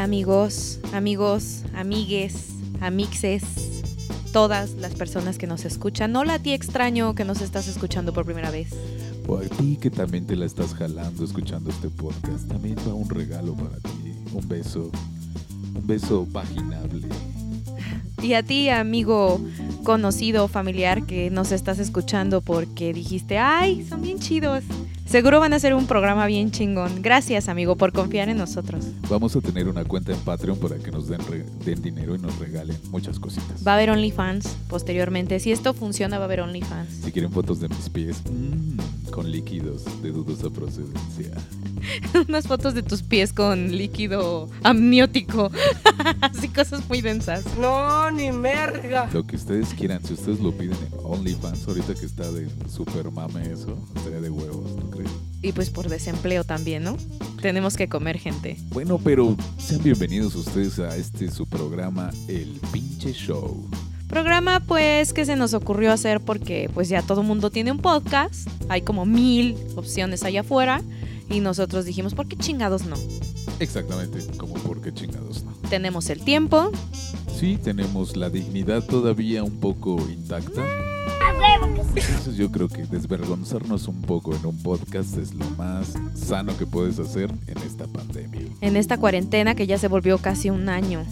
Hola amigos, amigos, amigues, amixes, todas las personas que nos escuchan. Hola a ti extraño que nos estás escuchando por primera vez. O a ti que también te la estás jalando escuchando este podcast, también va un regalo para ti, un beso, un beso paginable. Y a ti amigo conocido familiar que nos estás escuchando porque dijiste, ay, son bien chidos. Seguro van a hacer un programa bien chingón. Gracias, amigo, por confiar en nosotros. Vamos a tener una cuenta en Patreon para que nos den, re- den dinero y nos regalen muchas cositas. Va a haber OnlyFans posteriormente. Si esto funciona, va a haber OnlyFans. Si quieren fotos de mis pies, mm, con líquidos de dudosa procedencia. Unas fotos de tus pies con líquido amniótico. Así cosas muy densas. No, ni merga. Lo que ustedes quieran, si ustedes lo piden en OnlyFans, ahorita que está de super mame eso, estaría de huevos, ¿no? Y pues por desempleo también, ¿no? Tenemos que comer gente. Bueno, pero sean bienvenidos ustedes a este su programa, El Pinche Show. Programa pues que se nos ocurrió hacer porque pues ya todo mundo tiene un podcast. Hay como mil opciones allá afuera. Y nosotros dijimos, ¿por qué chingados no? Exactamente, como por qué chingados no. Tenemos el tiempo. Sí, tenemos la dignidad todavía un poco intacta. Entonces yo creo que desvergonzarnos un poco en un podcast es lo más sano que puedes hacer en esta pandemia. En esta cuarentena que ya se volvió casi un año.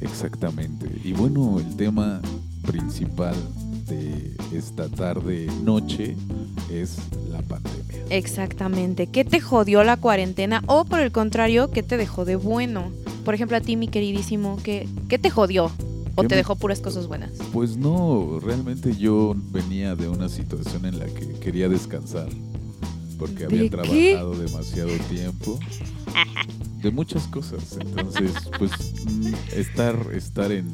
Exactamente. Y bueno, el tema principal de esta tarde noche es la pandemia. Exactamente. ¿Qué te jodió la cuarentena? O por el contrario, ¿qué te dejó de bueno? Por ejemplo, a ti, mi queridísimo, ¿qué, qué te jodió? ¿O ¿Qué te me- dejó puras cosas buenas? Pues no, realmente yo venía de una situación en la que quería descansar porque había ¿De qué? trabajado demasiado tiempo de muchas cosas. Entonces, pues mm, estar estar en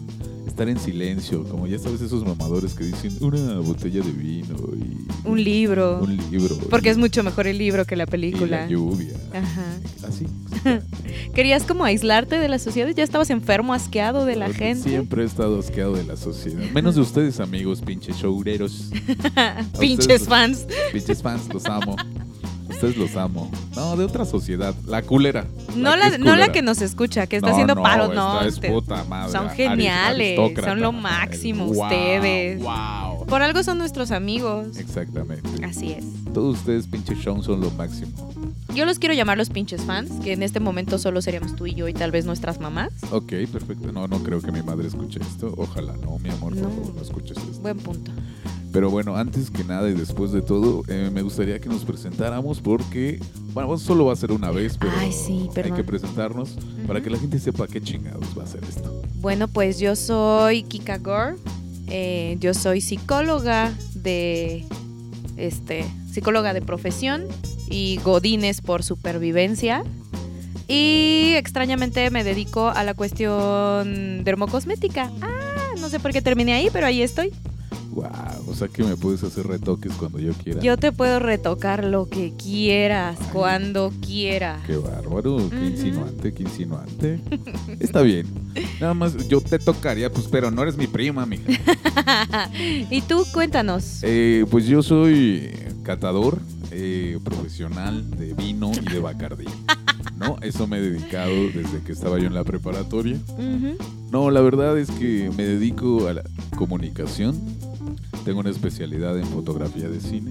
estar en silencio, como ya sabes esos mamadores que dicen una botella de vino y Un libro. un libro Porque y- es mucho mejor el libro que la y película. la lluvia. Ajá. Así. ¿Querías como aislarte de la sociedad? ¿Ya estabas enfermo, asqueado de la Porque gente? Siempre he estado asqueado de la sociedad. Menos de ustedes, amigos, pinches showreros. Pinches ustedes- fans. Pinches fans, los amo. Ustedes los amo. No, de otra sociedad. La culera. No la, no la que nos escucha, que está No, haciendo no, paro, no. es te- puta madre. son geniales, son lo máximo Wow, ustedes. Wow. Por algo son nuestros amigos. Exactamente. Así es. Todos ustedes, pinches show, son lo máximo. Yo los quiero llamar los pinches fans, que en este momento solo seríamos tú y yo y tal vez nuestras mamás. Ok, perfecto. No, no creo que mi madre escuche esto. Ojalá no, mi amor, No. por favor, no escuches esto. Buen punto. Pero bueno, antes que nada y después de todo, eh, me gustaría que nos presentáramos porque, bueno, solo va a ser una vez, pero Ay, sí, hay que presentarnos para que la gente sepa qué chingados va a ser esto. Bueno, pues yo soy Kika Gore. eh, yo soy psicóloga de este psicóloga de profesión y godines por supervivencia. Y extrañamente me dedico a la cuestión dermocosmética. Ah, no sé por qué terminé ahí, pero ahí estoy. Wow, o sea que me puedes hacer retoques cuando yo quiera. Yo te puedo retocar lo que quieras, Ay. cuando quieras. Qué bárbaro, qué insinuante, qué insinuante. Está bien. Nada más yo te tocaría, pues, pero no eres mi prima, mija. y tú cuéntanos. Eh, pues yo soy catador eh, profesional de vino y de Bacardí. ¿No? Eso me he dedicado desde que estaba yo en la preparatoria. No, la verdad es que me dedico a la comunicación. Tengo una especialidad en fotografía de cine.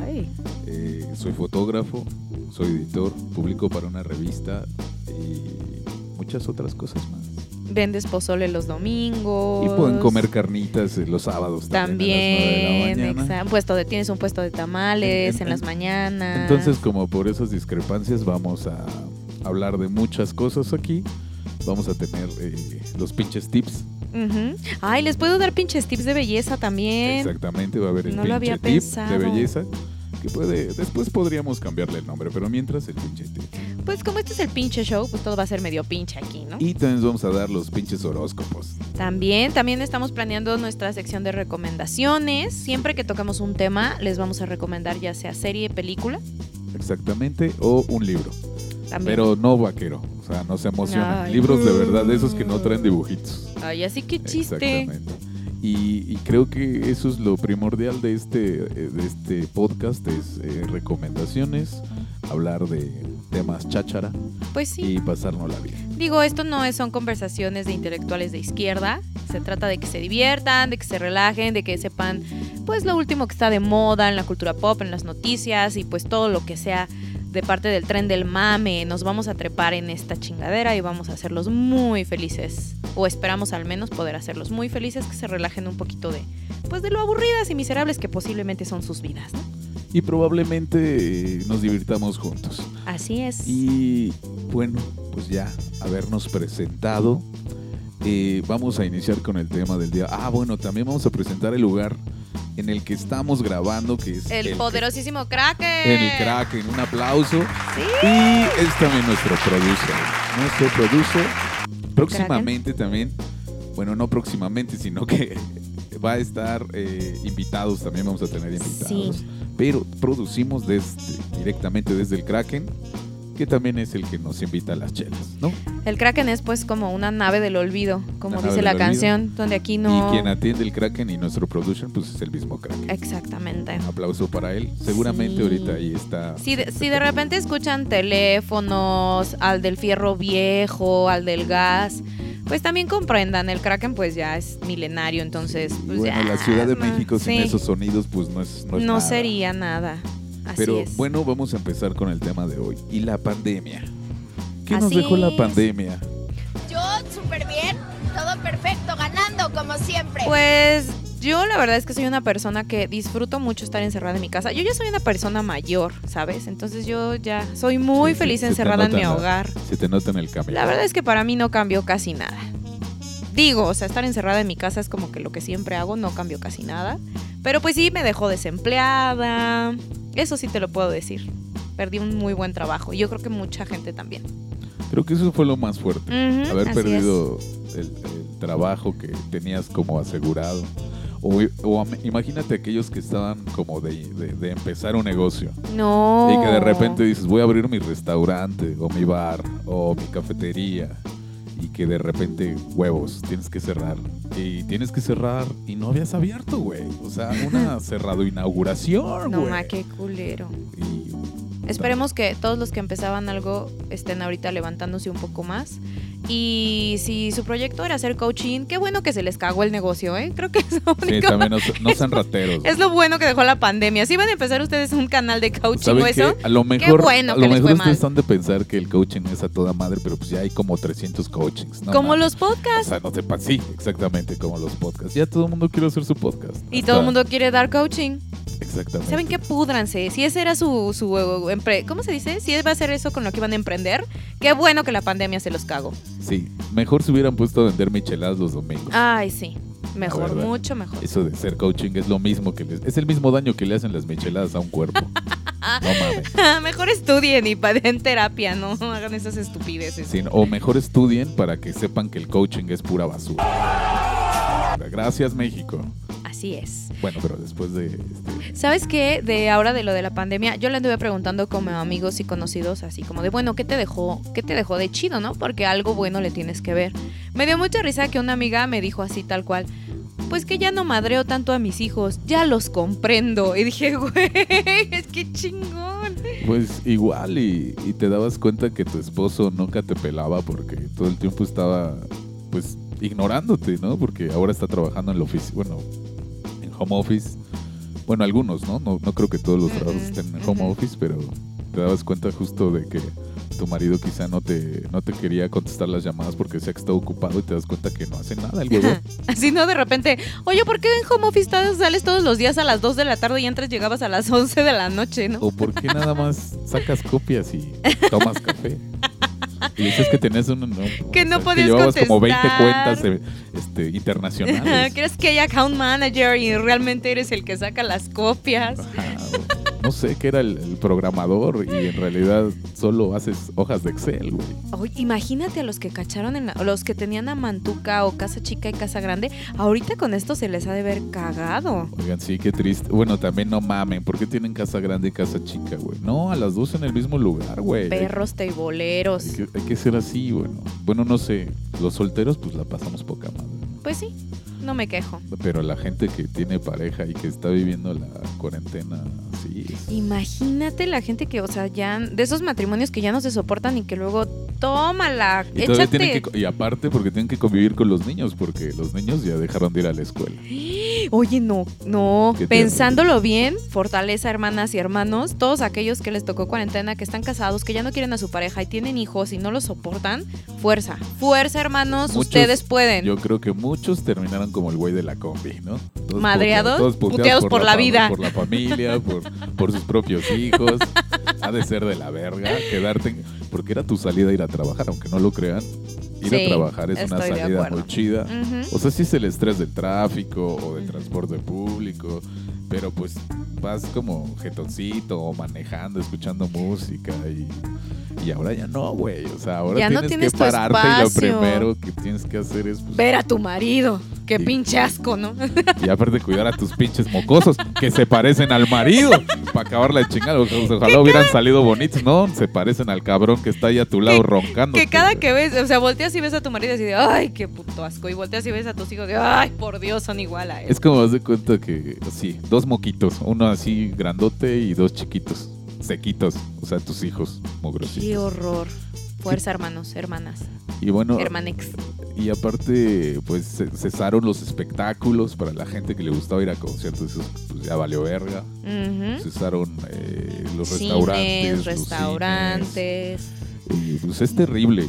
Ay. Eh, soy fotógrafo, soy editor, publico para una revista y muchas otras cosas más. Vendes pozole los domingos. Y pueden comer carnitas los sábados también. a las nueve de la También, mañana. exa- puesto de, tienes un puesto de tamales En- en, en- las mañanas. Entonces, como por esas discrepancias, vamos a hablar de muchas cosas aquí. Vamos a tener eh, los pinches tips. Ujú. Ay, les puedo dar pinches tips de belleza también. Exactamente, va a haber el No pinche lo había tip pensado. de belleza. Que puede, después podríamos cambiarle el nombre, pero mientras el pinche tip. Pues como este es el pinche show, pues todo va a ser medio pinche aquí, ¿no? Y también vamos a dar los pinches horóscopos. También, también estamos planeando nuestra sección de recomendaciones. Siempre que tocamos un tema, les vamos a recomendar ya sea serie, película. Exactamente, o un libro. También. Pero no vaquero. O sea, no se emocionen. Ay. Libros de verdad, de esos que no traen dibujitos. Ay, así que chiste. Exactamente. Y, y creo que eso es lo primordial de este, eh, de este podcast, es eh, recomendaciones, hablar de temas cháchara Pues sí. y pasarnos la vida. Digo, esto no es- son conversaciones de intelectuales de izquierda. Se trata de que se diviertan, de que se relajen, de que sepan pues lo último que está de moda en la cultura pop, en las noticias y pues todo lo que sea de parte del tren del mame. Nos vamos a trepar en esta chingadera y vamos a hacerlos muy felices. O esperamos al menos poder hacerlos muy felices, que se relajen un poquito de pues de lo aburridas y miserables que posiblemente son sus vidas, ¿no? Y probablemente eh, nos divirtamos juntos. Así es. Y bueno, pues ya habernos presentado, eh, vamos a iniciar con el tema del día. Ah, bueno, también vamos a presentar el lugar en el que estamos grabando, que es el, el poderosísimo Kraken. En el Kraken, un aplauso. Sí. Y es también nuestro producer. Nuestro producer. Próximamente también, bueno, no próximamente, sino que va a estar eh, invitados, también vamos a tener invitados. Sí. Pero producimos desde, directamente desde el Kraken, que también es el que nos invita a las chelas, ¿no? El Kraken es pues como una nave del olvido, como Una dice la olvido. canción, donde aquí no... Y quien atiende el Kraken y nuestro producer, pues es el mismo Kraken. Exactamente. Un aplauso para él. Seguramente Sí. ahorita ahí está. Si de, si de repente escuchan teléfonos, al del fierro viejo, al del gas, pues también comprendan, el Kraken pues ya es milenario, entonces... Pues, bueno, ya, la Ciudad de no, México sin esos sonidos, pues no es, no es no nada. sería nada. Así Pero es. bueno, vamos a empezar con el tema de hoy. Y la pandemia. ¿Qué nos dejó la es. pandemia? Yo súper bien, todo perfecto, ganando como siempre. Pues yo la verdad es que soy una persona que disfruto mucho estar encerrada en mi casa. Yo ya soy una persona mayor, ¿sabes? Entonces yo ya soy muy Sí, feliz encerrada en mi la- hogar. Se te nota en el cambio. La verdad es que para mí no cambió casi nada. Digo, o sea, estar encerrada en mi casa es como que lo que siempre hago, no cambió casi nada. Pero pues sí, me dejó desempleada. Eso sí te lo puedo decir. Perdí un muy buen trabajo. Y yo creo que mucha gente también. Creo que eso fue lo más fuerte. Haber perdido el, el trabajo que tenías como asegurado. O, imagínate aquellos que estaban como de, de- de empezar un negocio. No. Y que de repente dices, voy a abrir mi restaurante, o mi bar, o mi cafetería. Y que de repente, huevos, tienes que cerrar. Y tienes que cerrar y no habías abierto, güey. O sea, una cerrado inauguración, No, güey. ma, qué culero. Y- Esperemos que todos los que empezaban algo estén ahorita levantándose un poco más. Y si su proyecto era hacer coaching, qué bueno que se les cagó el negocio, ¿eh? Creo que es lo Sí, único. también no, no sean rateros. Es lo bueno que dejó la pandemia. Si van a empezar ustedes un canal de coaching ¿Saben o eso, qué? A lo mejor, bueno a que lo les mejor ustedes han de pensar que el coaching es a toda madre, pero pues ya hay como 300 coachings. ¿no? como los O podcasts. sea, no sepa, sí, exactamente como los podcasts. Ya todo el mundo quiere hacer su podcast. Y Hasta- todo el mundo quiere dar coaching. Exactamente. ¿Saben qué? Púdranse. Si ese era su, su empre- ¿cómo se dice? Si va a ser eso con lo que iban a emprender, qué bueno que la pandemia se los cago. Sí, mejor se hubieran puesto a vender micheladas los domingos. Ay, sí. Mejor, mucho mejor. Eso de ser coaching es lo mismo que les, es el mismo daño que le hacen las micheladas a un cuerpo. no mames. mejor estudien y den terapia, no hagan esas estupideces. Sí, o mejor estudien para que sepan que el coaching es pura basura. Gracias México. Así es. Bueno, pero después de este, ¿Sabes qué? De ahora de lo de la pandemia, yo le anduve preguntando como amigos y conocidos, así como de, bueno, ¿qué te dejó? ¿Qué te dejó de chido, no? Porque algo bueno le tienes que ver. Me dio mucha risa que una amiga me dijo así tal cual, pues que ya no madreo tanto a mis hijos, ya los comprendo. Y dije, güey, es que chingón. Pues igual y, y te dabas cuenta que tu esposo nunca te pelaba porque todo el tiempo estaba pues ignorándote, ¿no? Porque ahora está trabajando en la oficina, bueno, en home office. Bueno, algunos, ¿no? No, no creo que todos los trabajos estén en home office, pero te dabas cuenta justo de que tu marido quizá no te, no te quería contestar las llamadas porque decía que estaba ocupado y te das cuenta que no hace nada el huevón. Así no, de repente, oye, ¿por qué en home office sales todos los días a las 2 de la tarde y entras llegabas a las 11 de la noche, no? ¿O por qué nada más sacas copias y tomas café? Y dices que tenías un... no, Que no o sea, podías llevabas como 20 contestar. cuentas eh, este, internacionales. ¿Crees que hay account manager y realmente eres el que saca las copias? Ajá, no sé, que era el, el programador y en realidad solo haces hojas de Excel, güey. Imagínate a los que cacharon, en la- los que tenían a Mantuca o Casa Chica y Casa Grande. Ahorita con esto se les ha de ver cagado. Oigan, sí, qué triste. Bueno, también no mamen, ¿por qué tienen casa grande y casa chica, güey? No, a las dos en el mismo lugar, güey. Perros teiboleros. Hay que, hay que ser así, bueno. Bueno, no sé, los solteros pues la pasamos poca madre. Pues sí. No me quejo. Pero la gente que tiene pareja y que está viviendo la cuarentena, sí. es- Imagínate la gente que, o sea, ya de esos matrimonios que ya no se soportan y que luego tómala, Y, échate. que y aparte porque tienen que convivir con los niños, porque los niños ya dejaron de ir a la escuela. Oye, no, no. Pensándolo bien, fortaleza, hermanas y hermanos, todos aquellos que les tocó cuarentena, que están casados, que ya no quieren a su pareja y tienen hijos y no los soportan, fuerza. Fuerza, hermanos, Muchos- ustedes pueden. Yo creo que muchos terminaron como el güey de la combi, ¿no? Todos Madreados, puteados, todos puteados por la vida. Por la familia, por, por sus propios hijos. Ha de ser de la verga quedarte. Porque era tu salida a ir a trabajar, aunque no lo crean. Ir Sí, a trabajar es una salida muy chida. Ujú. O sea, sí es el estrés del tráfico o del transporte público, pero pues vas como jetoncito o manejando, escuchando música y, y ahora ya no, güey. O sea, ahora Ya no tienes, que pararte y lo primero que tienes que hacer es pues, Ver a tu marido. Qué pinche asco, ¿no? y aparte cuidar a tus pinches mocosos que se parecen al marido para acabar la chingada. Ojalá hubieran salido bonitos, ¿no? Se parecen al cabrón que está ahí a tu lado roncando. Que cada que ves, o sea, volteas y ves a tu marido así de, ay, qué puto asco. Y volteas y ves a tus hijos de, ay, por Dios, son igual a él. Es como haz de cuenta que, sí, dos moquitos, uno así grandote y dos chiquitos, sequitos, o sea, tus hijos, Qué mugrositos. horror. Fuerza, hermanos, hermanas, Y bueno, hermanex. y aparte, pues ce- cesaron los espectáculos para la gente que le gustaba ir a conciertos, eso pues ya valió verga. Cesaron eh, los Cines, restaurantes, los restaurantes. cines. Y, pues es terrible.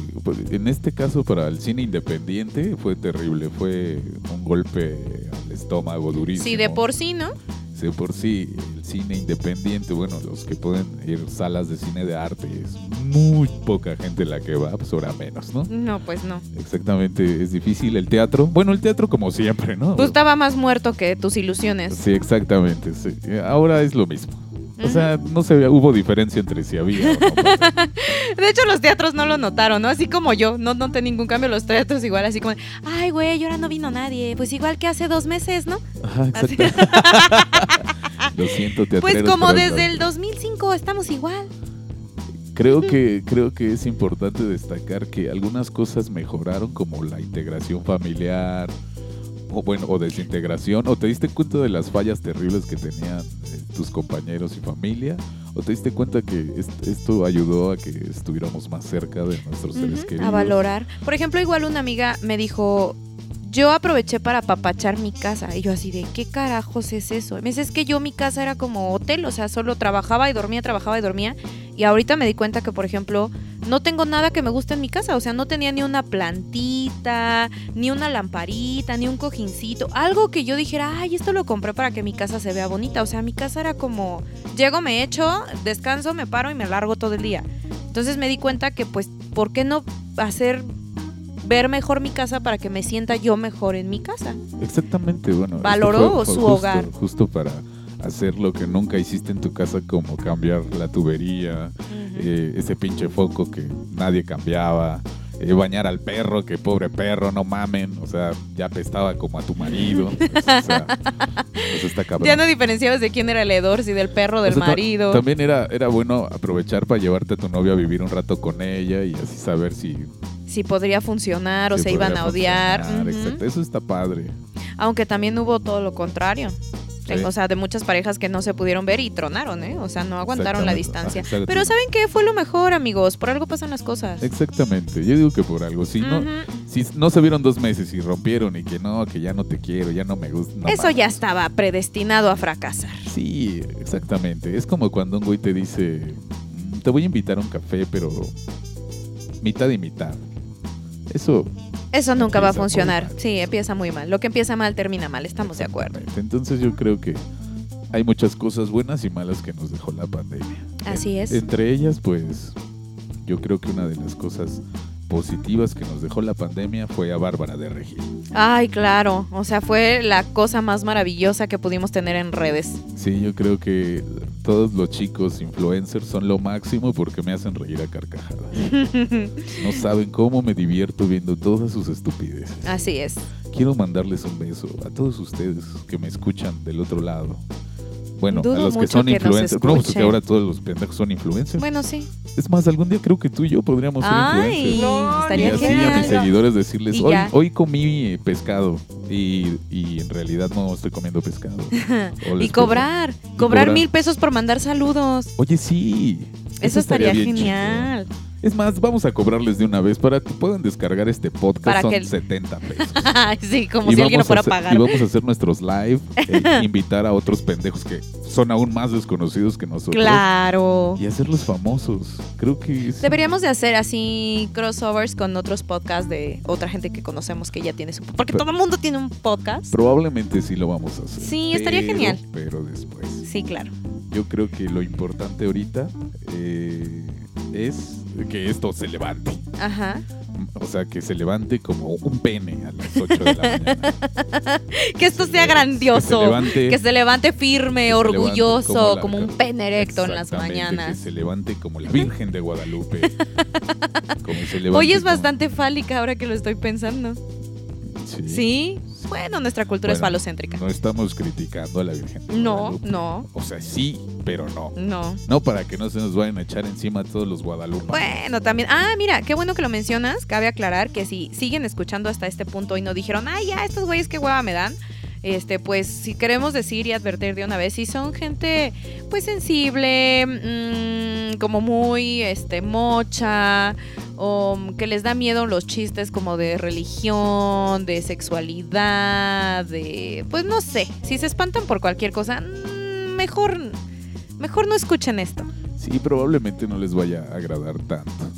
En este caso, para el cine independiente, fue terrible. Fue un golpe al estómago durísimo. Sí, de por sí, ¿no? De por sí, el cine independiente, bueno, los que pueden ir salas de cine de arte, es muy poca gente la que va, pues ahora menos, ¿no? No, pues no. Exactamente, es difícil el teatro. Bueno, el teatro como siempre, ¿no? Tú estaba más muerto que tus ilusiones. Sí, exactamente. sí. Ahora es lo mismo. O sea, no se hubo diferencia entre si había o no. De hecho, los teatros no lo notaron, ¿no? Así como yo, no noté ningún cambio. Los teatros igual, así como, ay, güey, ahora no vino nadie. Pues igual que hace dos meses, ¿no? Ajá, exacto. Lo siento, teatreros. Pues como desde el 2005 estamos igual. Creo que, creo que es importante destacar que algunas cosas mejoraron, como la integración familiar, o bueno, o desintegración, o te diste cuenta de las fallas terribles que tenían eh, tus compañeros y familia, o te diste cuenta que est- esto ayudó a que estuviéramos más cerca de nuestros seres Ujú, queridos. a valorar. Por ejemplo, igual una amiga me dijo, yo aproveché para apapachar mi casa. Y yo así de, ¿qué carajos es eso? Me dice, es que yo mi casa era como hotel, o sea, solo trabajaba y dormía, trabajaba y dormía. Y ahorita me di cuenta que, por ejemplo, no tengo nada que me guste en mi casa. O sea, no tenía ni una plantita, ni una lamparita, ni un cojincito. Algo que yo dijera, ay, esto lo compré para que mi casa se vea bonita. O sea, mi casa era como, llego, me echo, descanso, me paro y me largo todo el día. Entonces me di cuenta que, pues, ¿por qué no hacer ver mejor mi casa para que me sienta yo mejor en mi casa? Exactamente, bueno. Valoró su justo- hogar. Justo para hacer lo que nunca hiciste en tu casa, como cambiar la tubería, eh, ese pinche foco que nadie cambiaba, eh, bañar al perro, que pobre perro, no mamen, o sea, ya apestaba como a tu marido. o sea, eso está cabrón. Ya no diferenciabas de quién era el hedor, si del perro, del O sea, marido. También era, era bueno aprovechar para llevarte a tu novia a vivir un rato con ella y así saber si, Si podría funcionar o se iban a odiar. Ujú. Exacto, eso está padre. Aunque también hubo todo lo contrario. O sea, de muchas parejas que no se pudieron ver y tronaron, ¿eh? O sea, no aguantaron la distancia. Pero ¿saben qué? Fue lo mejor, amigos. Por algo pasan las cosas. Exactamente, yo digo que por algo. Si no, si no se vieron dos meses y rompieron y que no, que ya no te quiero, ya no me gusta. no Eso mames. ya estaba predestinado a fracasar. Sí, exactamente. Es como cuando un güey te dice, "Mm, te voy a invitar a un café, pero mitad y mitad. Eso. Eso nunca va a funcionar. Sí, empieza muy mal. Lo que empieza mal termina mal, estamos de acuerdo. Entonces yo creo que hay muchas cosas buenas y malas que nos dejó la pandemia. Así es. Entre ellas, pues, yo creo que una de las cosas positivas que nos dejó la pandemia fue a Bárbara de Regil. Ay, claro. O sea, fue la cosa más maravillosa que pudimos tener en redes. Sí, yo creo que todos los chicos influencers son lo máximo porque me hacen reír a carcajadas. No saben cómo me divierto viendo todas sus estupideces. Así es. Quiero mandarles un beso a todos ustedes que me escuchan del otro lado. Bueno, Dudo a los que son que influencers. No, pues que escuchen. ahora todos los pendejos son influencers. Bueno, sí. Es más, algún día creo que tú y yo podríamos ser Ay, influencers. No, Y estaría así a genial. mis seguidores decirles, Y hoy, hoy comí eh, pescado y, y en realidad no estoy comiendo pescado. Y cobrar, cobrar cobrar. mil pesos por mandar saludos. Oye, sí. Eso, estaría, bien genial. chido. Es más, vamos a cobrarles de una vez para que puedan descargar este podcast. Para Son que- 70 pesos. sí, como Y si alguien lo fuera a pagar. Y vamos a hacer nuestros live, e invitar a otros pendejos que son aún más desconocidos que nosotros. Claro. Y hacerlos famosos. Creo que es- Deberíamos de hacer así crossovers con otros podcasts de otra gente que conocemos que ya tiene su... Porque Pero- todo el mundo tiene un podcast. Probablemente sí lo vamos a hacer. Sí, estaría pero- genial. Pero después. Sí, claro. Yo creo que lo importante ahorita eh, es que esto se levante. Ajá. O sea, que se levante como un pene a las 8 de la mañana. Que esto se sea grandioso. Que se levante, Que se levante firme, que se levante orgulloso, como la- como un pene erecto en las Exactamente, Que mañanas. se levante como la Virgen de Guadalupe. como se levante Hoy es como- bastante fálica ahora que lo estoy pensando. Sí. ¿Sí? Bueno, nuestra cultura es falocéntrica. No estamos criticando a la Virgen. de No, Guadalupe. no, O sea, sí, pero no. no. No para que no se nos vayan a echar encima todos los Guadalupe. Bueno, también. Ah, mira, qué bueno que lo mencionas. Cabe aclarar que si siguen escuchando hasta este punto y no dijeron, ay, ya, estos güeyes qué hueva me dan. Este, pues si queremos decir y advertir de una vez, si son gente pues sensible, mm, como muy este mocha, o que les da miedo los chistes como de religión, de sexualidad, de pues no sé, si se espantan por cualquier cosa, mm, mejor mejor no escuchen esto. Sí, probablemente no les vaya a agradar tanto.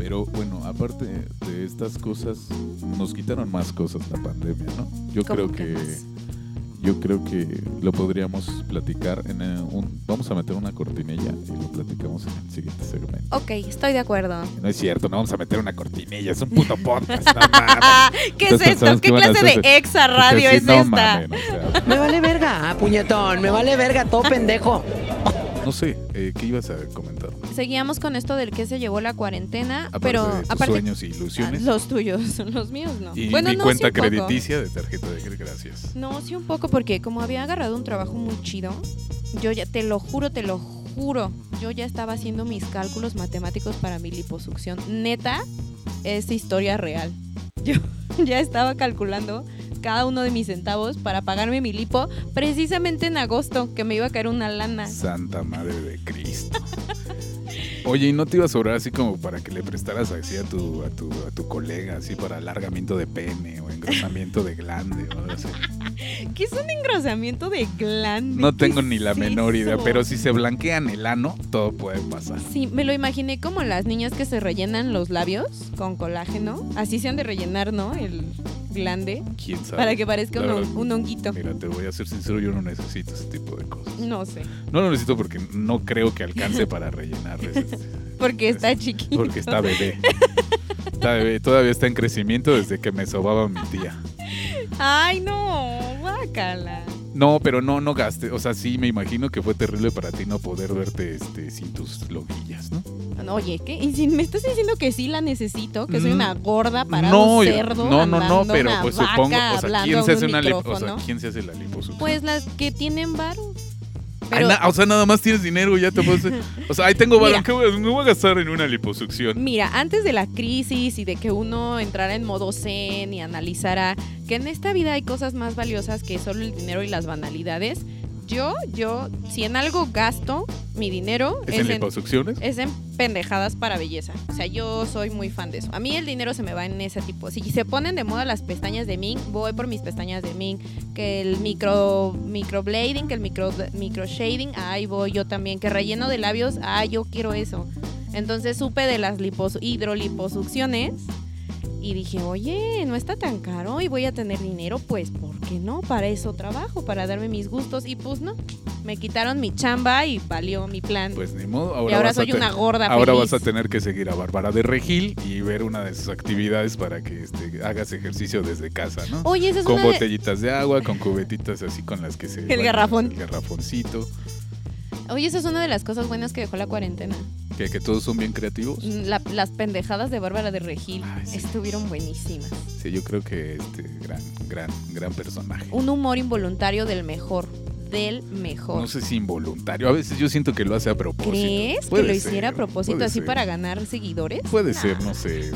Pero bueno, aparte de estas cosas, nos quitaron más cosas la pandemia, ¿no? Yo ¿Cómo creo que más? yo creo que lo podríamos platicar en eh, un vamos a meter una cortinilla y lo platicamos en el siguiente segmento. Ok, estoy de acuerdo. No es cierto, no vamos a meter una cortinilla, es un puto podcast, no mames. ¿Qué es esto? ¿Qué clase de exa radio es no esta? mamen, o sea, Me vale verga, puñetón, me vale verga, todo pendejo. no sé, eh, ¿qué ibas a comentar? Seguíamos con esto del que se llevó la cuarentena, Aparte pero de tus aparte sueños y ilusiones. Los tuyos, los míos no. y bueno, mi no, cuenta sí un poco. crediticia de tarjeta de crédito, gracias. No, sí un poco porque como había agarrado un trabajo muy chido, yo ya te lo juro, te lo juro, yo ya estaba haciendo mis cálculos matemáticos para mi liposucción. Neta, es historia real. Yo ya estaba calculando cada uno de mis centavos para pagarme mi lipo precisamente en agosto, que me iba a caer una lana. Santa Madre de Cristo. Oye, ¿y no te iba a sobrar así como para que le prestaras así a tu, a tu, a tu colega, así para alargamiento de pene o engrosamiento de glande o algo así? ¿Qué es un engrosamiento de glande? No ¿Qué tengo ni la menor idea, eso? pero si se blanquean el ano, todo puede pasar. Sí, me lo imaginé como las niñas que se rellenan los labios con colágeno. Así se han de rellenar, ¿no? El glande. ¿Quién sabe? Para que parezca un, verdad, un honguito. Mira, te voy a ser sincero, yo no necesito ese tipo de cosas. No sé. No lo necesito porque no creo que alcance para rellenar ese- Porque está chiquito. Porque está bebé. Está bebé, todavía está en crecimiento desde que me sobaba mi tía. Ay, no. Guácala. No, pero no, no gaste. O sea, sí, me imagino que fue terrible para ti no poder verte este, sin tus loguillas, ¿no? No, Oye, ¿qué? ¿Y si me estás diciendo que sí la necesito? Que soy Mm, una gorda para no, un cerdo. no, no, no, pero pues vaca supongo, o sea, ¿quién se hace un una o sea, ¿quién se hace la liposucción? Pues las que tienen varo. Ay, Pero, na- o sea, nada más tienes dinero y ya te puedes... O sea, ahí tengo balón, ¿qué voy a, me voy a gastar en una liposucción? Mira, antes de la crisis y de que uno entrara en modo zen y analizara que en esta vida hay cosas más valiosas que solo el dinero y las banalidades, yo, yo, si en algo gasto mi dinero ¿Es es, en liposucciones? es en pendejadas para belleza. O sea, yo soy muy fan de eso. A mí el dinero se me va en ese tipo. Si se ponen de moda las pestañas de Ming, voy por mis pestañas de Ming. Que el micro microblading, que el micro, micro shading, ahí voy yo también. Que relleno de labios, ah, yo quiero eso. Entonces supe de las lipos hidroliposucciones y dije, oye, no está tan caro y voy a tener dinero, pues, ¿por qué no? Para eso trabajo, para darme mis gustos. Y pues no, me quitaron mi chamba y valió mi plan. Pues ni modo. Ahora y ahora soy una gorda Ahora feliz. vas a tener que seguir a Bárbara de Regil y ver una de sus actividades para que este, hagas ejercicio desde casa, ¿no? Oye, esa es con una de- botellitas de agua, con cubetitas así con las que se... El garrafón. El garrafoncito. Oye, esa es una de las cosas buenas que dejó la cuarentena. Que, que todos son bien creativos. La- las pendejadas de Bárbara de Regil Ay, sí. estuvieron buenísimas. Sí, yo creo que este gran, gran, gran personaje. Un humor involuntario del mejor. del mejor. No sé si involuntario. A veces yo siento que lo hace a propósito. ¿Crees que lo ser, hiciera a propósito así ser. para ganar seguidores? Puede ser, no sé.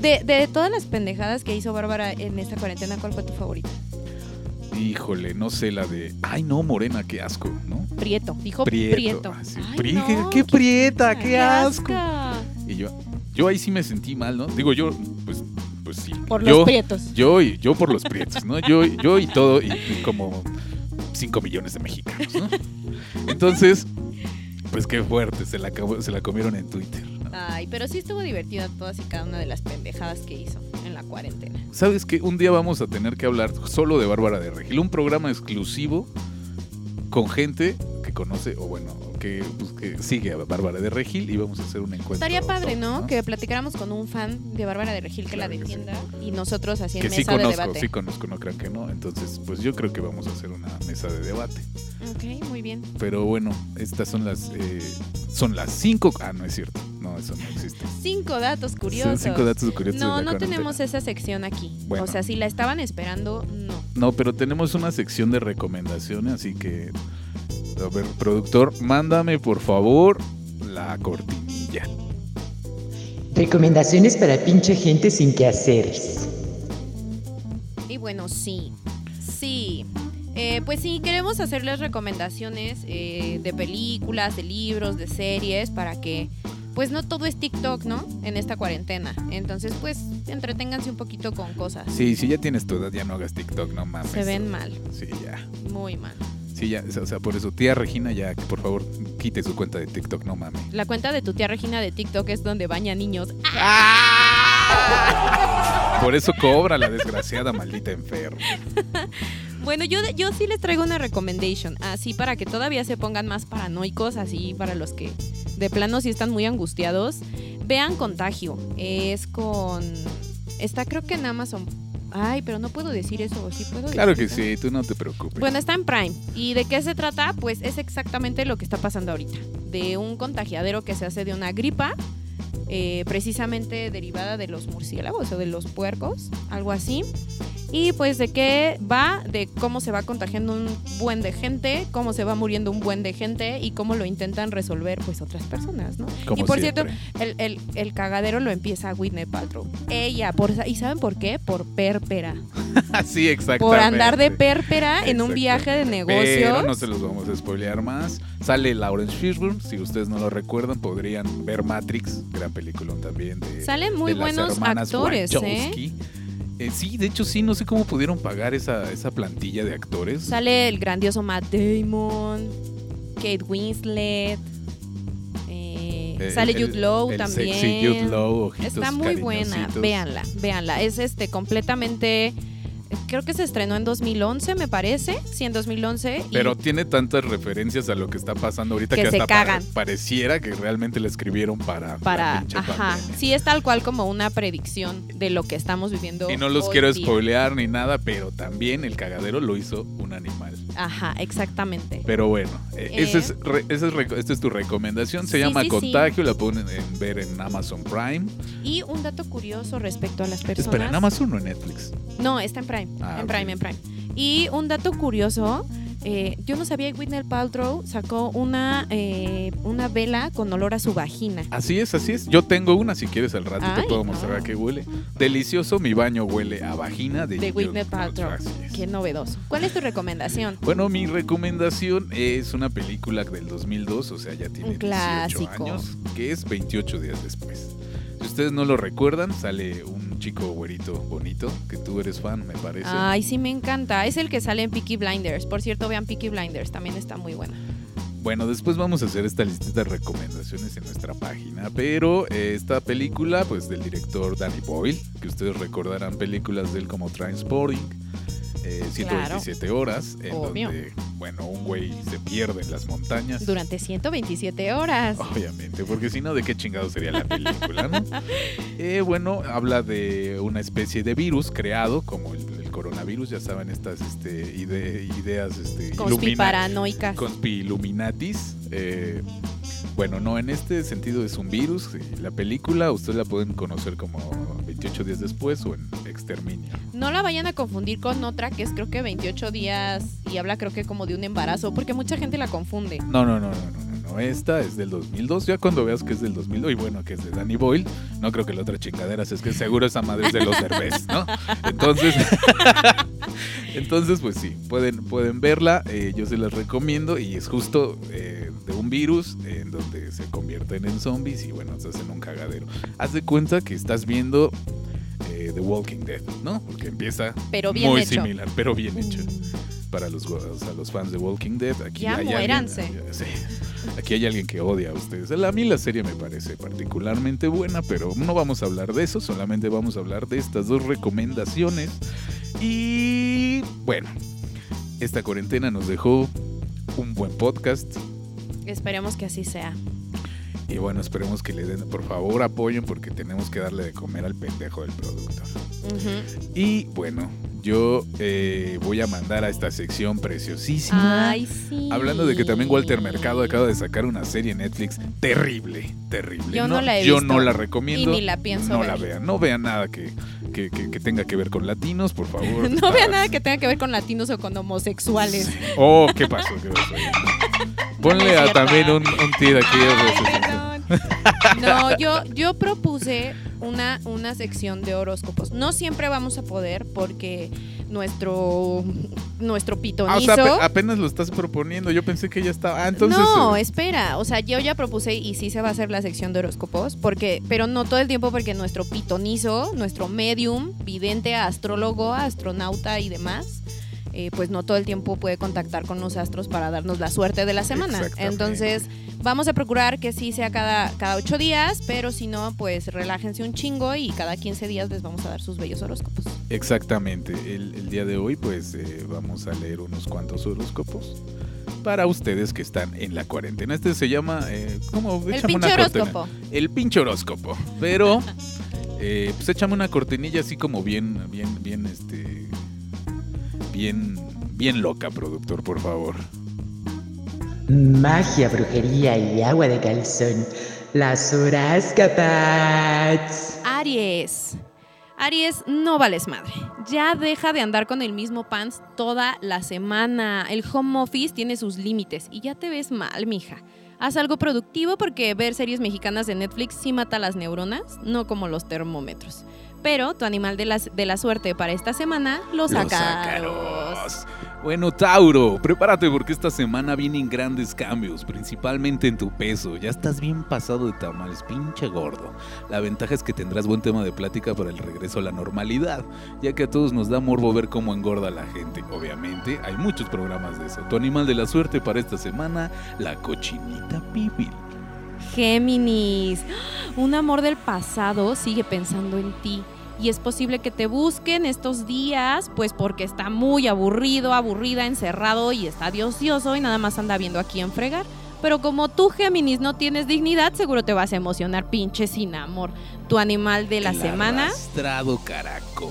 De, de todas las pendejadas que hizo Bárbara en esta cuarentena, ¿cuál fue tu favorita? Híjole, no sé la de. Ay, no, Morena, qué asco, ¿no? Prieto, dijo Prieto, Prieto. ah, sí, Ay, Pri- no, qué prieta, qué asco. asca. Y yo, yo ahí sí me sentí mal, ¿no? Digo, yo, pues, pues sí. Por yo, los prietos. Yo y yo por los prietos, ¿no? Yo, yo y todo, y, y como 5 millones de mexicanos, ¿no? Entonces, pues qué fuerte, se la, se la comieron en Twitter. Ay, pero sí estuvo divertida todas y cada una de las pendejadas que hizo en la cuarentena. ¿Sabes qué? Un día vamos a tener que hablar solo de Bárbara de Regil, un programa exclusivo con gente que conoce, o bueno, que, pues, que sigue a Bárbara de Regil y vamos a hacer un encuentro. Estaría padre, top, ¿no? Que platicáramos con un fan de Bárbara de Regil que Claro la que sí. defienda y nosotros así en Que sí de conozco, debate. sí conozco, no crean que no. Entonces, pues yo creo que vamos a hacer una mesa de debate. Ok, muy bien. Pero bueno, estas son las eh, son las cinco. Ah, no es cierto. No, eso no existe. Cinco datos Son curiosos. cinco datos curiosos. no, no tenemos esa sección aquí. Bueno. O sea, si la estaban esperando, no. No, pero tenemos una sección de recomendaciones, así que. A ver, productor, mándame por favor la cortinilla. Recomendaciones para pinche gente sin quehaceres. Y bueno, sí, sí. Eh, pues sí, queremos hacerles recomendaciones eh, de películas, de libros, de series, para que pues no todo es TikTok, ¿no? En esta cuarentena. Entonces, pues entreténganse un poquito con cosas. Sí, si ya tienes tu edad, ya no hagas TikTok, no mames. Se ven mal, Sí, ya. muy mal. Sí, ya. O sea, por eso, tía Regina, ya, por favor, quite su cuenta de TikTok, no mames. La cuenta de tu tía Regina de TikTok es donde baña niños. Por eso cobra la desgraciada maldita enferma. Bueno, yo, yo sí les traigo una recommendation, así para que todavía se pongan más paranoicos, así para los que de plano sí están muy angustiados. Vean Contagio, es con... Está creo que en Amazon. Ay, pero no puedo decir eso, ¿o sí puedo Claro que sí, tú no te preocupes. Bueno, está en Prime. ¿Y de qué se trata? Pues es exactamente lo que está pasando ahorita. De un contagiadero que se hace de una gripa, eh, precisamente derivada de los murciélagos o de los puercos, algo así. Y pues de qué va, de cómo se va contagiando un buen de gente, cómo se va muriendo un buen de gente y cómo lo intentan resolver pues otras personas, ¿no? Como y por siempre. cierto, el, el- el cagadero lo empieza Whitney Paltrow. Ella, por, ¿y saben por qué? Por pérpera. sí, exactamente. Por andar de pérpera en un viaje de negocios. Pero no se los vamos a spoilear más. Sale Lawrence Fishburne. Si ustedes no lo recuerdan, podrían ver Matrix, gran película también de. Salen muy de buenos actores, ¿eh? Eh, sí, de hecho sí, no sé cómo pudieron pagar esa, esa plantilla de actores. Sale el grandioso Matt Damon, Kate Winslet. eh, Eh, sale el- Jude Law el también. Sexy Jude Law, ojitos Está muy buena, véanla, véanla. Es este completamente creo que se estrenó en 2011, me parece. Sí, en 2011 y Pero tiene tantas referencias a lo que está pasando ahorita Que que, se hasta pa- cagan. pareciera que realmente la escribieron para, para ajá, sí es tal cual como una predicción de lo que estamos viviendo. Y no los hoy quiero día. spoilear ni nada, pero también el cagadero lo hizo un animal. Ajá, exactamente. Pero bueno, eh, Eh. esa es re- es esta es tu recomendación. Se Sí, llama sí, sí. Contagio, la pueden en- ver en Amazon Prime. Y un dato curioso respecto a las personas. Espera, ¿en Amazon o en Netflix? No, está en Prime. Ah, en. Prime, en Prime. Y un dato curioso. Eh, yo no sabía que Whitney Paltrow sacó una, eh, una vela con olor a su vagina. Así es, así es. Yo tengo una, si quieres al rato te puedo no. mostrar a qué huele. Delicioso, mi baño huele a vagina de, De Whitney Paltrow. Qué novedoso. ¿Cuál es tu recomendación? Bueno, mi recomendación es una película del 2002, o sea, ya tiene Un 18 clásico. años, que es 28 días después. Si ustedes no lo recuerdan, sale un chico güerito bonito, que tú eres fan, me parece. Ay, sí, me encanta. Es el que sale en Peaky Blinders. Por cierto, vean Peaky Blinders. También está muy buena. Bueno, después vamos a hacer esta listita de recomendaciones en nuestra página, pero eh, esta película, pues del director Danny Boyle, que ustedes recordarán películas de él como Transporting, eh, 127 horas, en Obvio. donde, bueno, un güey se pierde en las montañas. Durante 127 horas. Obviamente, porque si no, ¿de qué chingado sería la película? no? Eh, bueno, habla de una especie de virus creado, como el, el coronavirus, ya saben, estas este, ide- ideas este, Conspi ilumina- paranoicas. Conspi Illuminatis. eh, Bueno, no, en este sentido es un virus. y La película ustedes la pueden conocer como 28 días después o en Exterminio. No la vayan a confundir con otra que es creo que 28 días y habla creo que como de un embarazo, porque mucha gente la confunde. No, no, no, no, no, no. Esta es del 2002. Ya cuando veas que es del 2002 y bueno, que es de Danny Boyle, no creo que la otra chingadera sea, es que seguro esa madre es de los Derbez, ¿no? Entonces, entonces pues sí, pueden, pueden verla. eh, yo se las recomiendo y es justo eh, de un virus en donde se convierten en zombies y bueno, se hacen un cagadero. Haz de cuenta que estás viendo eh, The Walking Dead, ¿no? Porque empieza Pero bien muy hecho. similar, pero bien hecho para los, o sea, los fans de Walking Dead. Aquí Ya hay muéranse. Alguien, sí. Aquí hay alguien que odia a ustedes. A mí la serie me parece particularmente buena, pero no vamos a hablar de eso, solamente vamos a hablar de estas dos recomendaciones. Y bueno, esta cuarentena nos dejó un buen podcast. Esperemos que así sea. Y bueno, esperemos que le den, por favor, apoyen porque tenemos que darle de comer al pendejo del productor. Y bueno, yo eh, voy a mandar a esta sección preciosísima. Ay, sí. Hablando de que también Walter Mercado acaba de sacar una serie en Netflix terrible, terrible. Yo no la he yo visto. no la recomiendo. Y ni la pienso No ver. la vean, no vean nada que, que- que- que tenga que ver con latinos, por favor. No Está- vea nada que tenga que ver con latinos o con homosexuales. Oh, ¿qué pasó? ¿Qué pasó? Ponle a también un, un tir aquí. Ay. No, yo, yo propuse una, una sección de horóscopos. No siempre vamos a poder porque nuestro, nuestro Ah, o pitonizo... sea, ape- apenas lo estás proponiendo. Yo pensé que ya estaba. Ah, entonces. no, espera, o sea, yo ya propuse y sí se va a hacer la sección de horóscopos, porque, pero no todo el tiempo porque nuestro pitonizo, nuestro medium, vidente, astrólogo, astronauta y demás, eh, pues no todo el tiempo puede contactar con los astros para darnos la suerte de la semana. Entonces, vamos a procurar que sí sea cada, cada ocho días, pero si no, pues relájense un chingo y cada 15 días les vamos a dar sus bellos horóscopos. Exactamente. El, el día de hoy, pues eh, vamos a leer unos cuantos horóscopos para ustedes que están en la cuarentena. Este se llama. Eh, ¿Cómo? El Échame pinche una cortina. horóscopo. El pinche horóscopo. Pero, eh, pues échame una cortinilla así como bien, bien, bien, este. Bien, bien loca, productor, por favor. Magia, brujería y agua de calzón. Las horóscopas. Aries. Aries, no vales madre. Ya deja de andar con el mismo pants toda la semana. El home office tiene sus límites y ya te ves mal, mija. Haz algo productivo porque ver series mexicanas de Netflix sí mata las neuronas, no como los termómetros. Pero tu animal de la, de la suerte para esta semana, los Los ácaros. Bueno, Tauro, prepárate porque esta semana vienen grandes cambios, principalmente en tu peso. Ya estás bien pasado de tamales, pinche gordo. La ventaja es que tendrás buen tema de plática para el regreso a la normalidad, ya que a todos nos da morbo ver cómo engorda la gente. Obviamente, hay muchos programas de eso. Tu animal de la suerte para esta semana, la cochinita pibil. Géminis, un amor del pasado sigue pensando en ti. Y es posible que te busquen estos días, pues porque está muy aburrido, aburrida, encerrado y está de ocioso y nada más anda viendo a quién fregar. Pero como tú, Géminis, no tienes dignidad, seguro te vas a emocionar, pinche sin amor. Tu animal de la semana, Arrastrado caracol.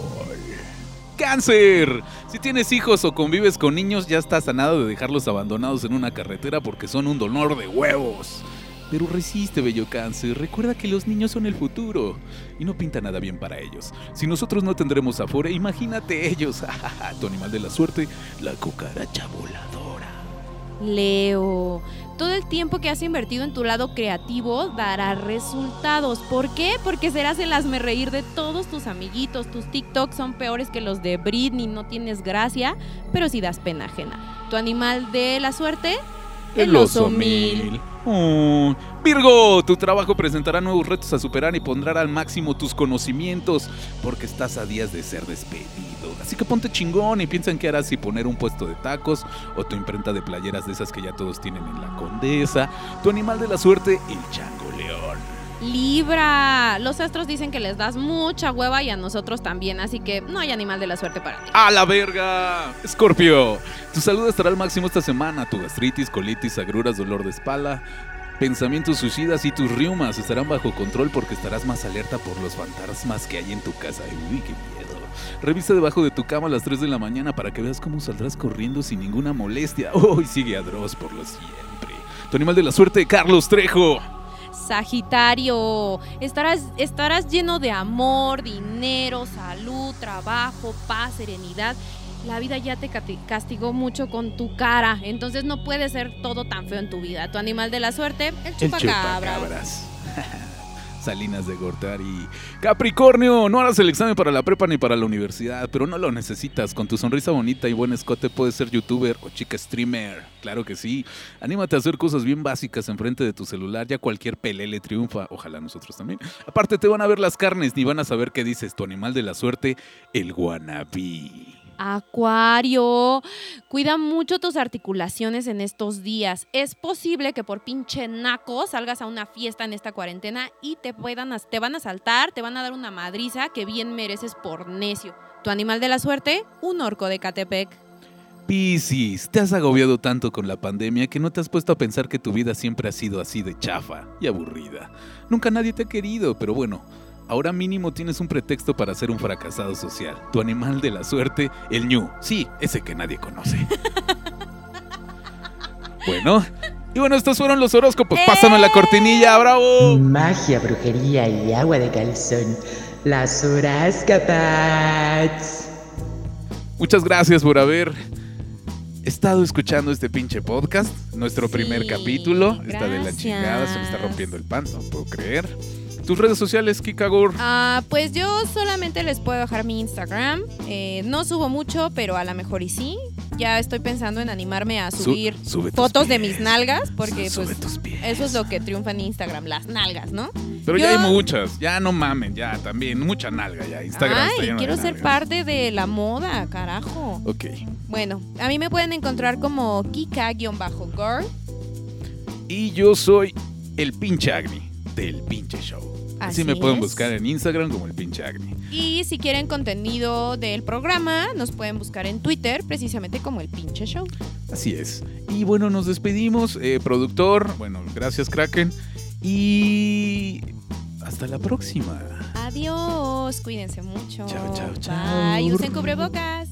¡Cáncer! Si tienes hijos o convives con niños, ya estás a nada de dejarlos abandonados en una carretera porque son un dolor de huevos. Pero resiste, bello cáncer. Recuerda que los niños son el futuro. Y no pinta nada bien para ellos. Si nosotros no tendremos afore, imagínate ellos. tu animal de la suerte, la cucaracha voladora. Leo. Todo el tiempo que has invertido en tu lado creativo dará resultados. ¿Por qué? Porque serás el hazme reír de todos tus amiguitos. Tus TikToks son peores que los de Britney. No tienes gracia, pero sí das pena ajena. Tu animal de la suerte, el oso mil. Oh, Virgo, tu trabajo presentará nuevos retos a superar y pondrá al máximo tus conocimientos, porque estás a días de ser despedido. Así que ponte chingón y piensa en qué harás si poner un puesto de tacos o tu imprenta de playeras de esas que ya todos tienen en la condesa. Tu animal de la suerte, el chango león. Libra. Los astros dicen que les das mucha hueva y a nosotros también, así que no hay animal de la suerte para ti. ¡A la verga! Escorpio, tu salud estará al máximo esta semana. Tu gastritis, colitis, agruras, dolor de espalda, pensamientos suicidas y tus riumas estarán bajo control porque estarás más alerta por los fantasmas que hay en tu casa. Uy, qué miedo. Revisa debajo de tu cama a las 3 de la mañana para que veas cómo saldrás corriendo sin ninguna molestia. Uy, sigue a Dross por lo siempre. Tu animal de la suerte, Carlos Trejo. Sagitario, estarás, estarás lleno de amor, dinero, salud, trabajo, paz, serenidad. La vida ya te castigó mucho con tu cara, entonces no puede ser todo tan feo en tu vida. Tu animal de la suerte, el El chupacabra. chupacabras. Salinas de Gortari. Capricornio, no harás el examen para la prepa ni para la universidad, pero no lo necesitas. Con tu sonrisa bonita y buen escote puedes ser youtuber o chica streamer. Claro que sí. Anímate a hacer cosas bien básicas enfrente de tu celular, ya cualquier pelele triunfa. Ojalá nosotros también. Aparte te van a ver las carnes ni van a saber qué dices. Tu animal de la suerte, el guanabí. Acuario, cuida mucho tus articulaciones en estos días. Es posible que por pinche naco salgas a una fiesta en esta cuarentena y te puedan te van a saltar, te van a dar una madriza que bien mereces por necio. Tu animal de la suerte, un orco de Catepec. Piscis, te has agobiado tanto con la pandemia que no te has puesto a pensar que tu vida siempre ha sido así de chafa y aburrida. Nunca nadie te ha querido, pero bueno, ahora mínimo tienes un pretexto para ser un fracasado social. Tu animal de la suerte, el ñu. Sí, ese que nadie conoce. bueno, y bueno, estos fueron los horóscopos. Pásame la cortinilla, bravo. Magia, brujería y agua de calzón. Las horóscopas. Muchas gracias por haber estado escuchando este pinche podcast. Nuestro primer capítulo. Está de la chingada, se me está rompiendo el pan, no puedo creer. Tus redes sociales, Kikagor. Ah, pues yo solamente les puedo dejar mi Instagram. Eh, no subo mucho, pero a lo mejor y sí. Ya estoy pensando en animarme a Su- subir fotos de mis nalgas, porque Sube pues eso es lo que triunfa en Instagram, las nalgas, ¿no? Pero ya hay muchas, ya no mamen, ya también, mucha nalga ya. Instagram Ay, quiero ser nalgas. parte de la moda, carajo. Ok. Bueno, a mí me pueden encontrar como Kika-Girl. Y yo soy el pinche Agni del pinche show. Así, Así me pueden buscar en Instagram como el pinche Agni. Y si quieren contenido del programa, nos pueden buscar en Twitter, precisamente como el pinche show. Así es. Y bueno, nos despedimos. eh, productor, bueno, gracias Kraken. Y hasta la próxima. Adiós, cuídense mucho. Chao, chao, chao. Bye, usen cubrebocas.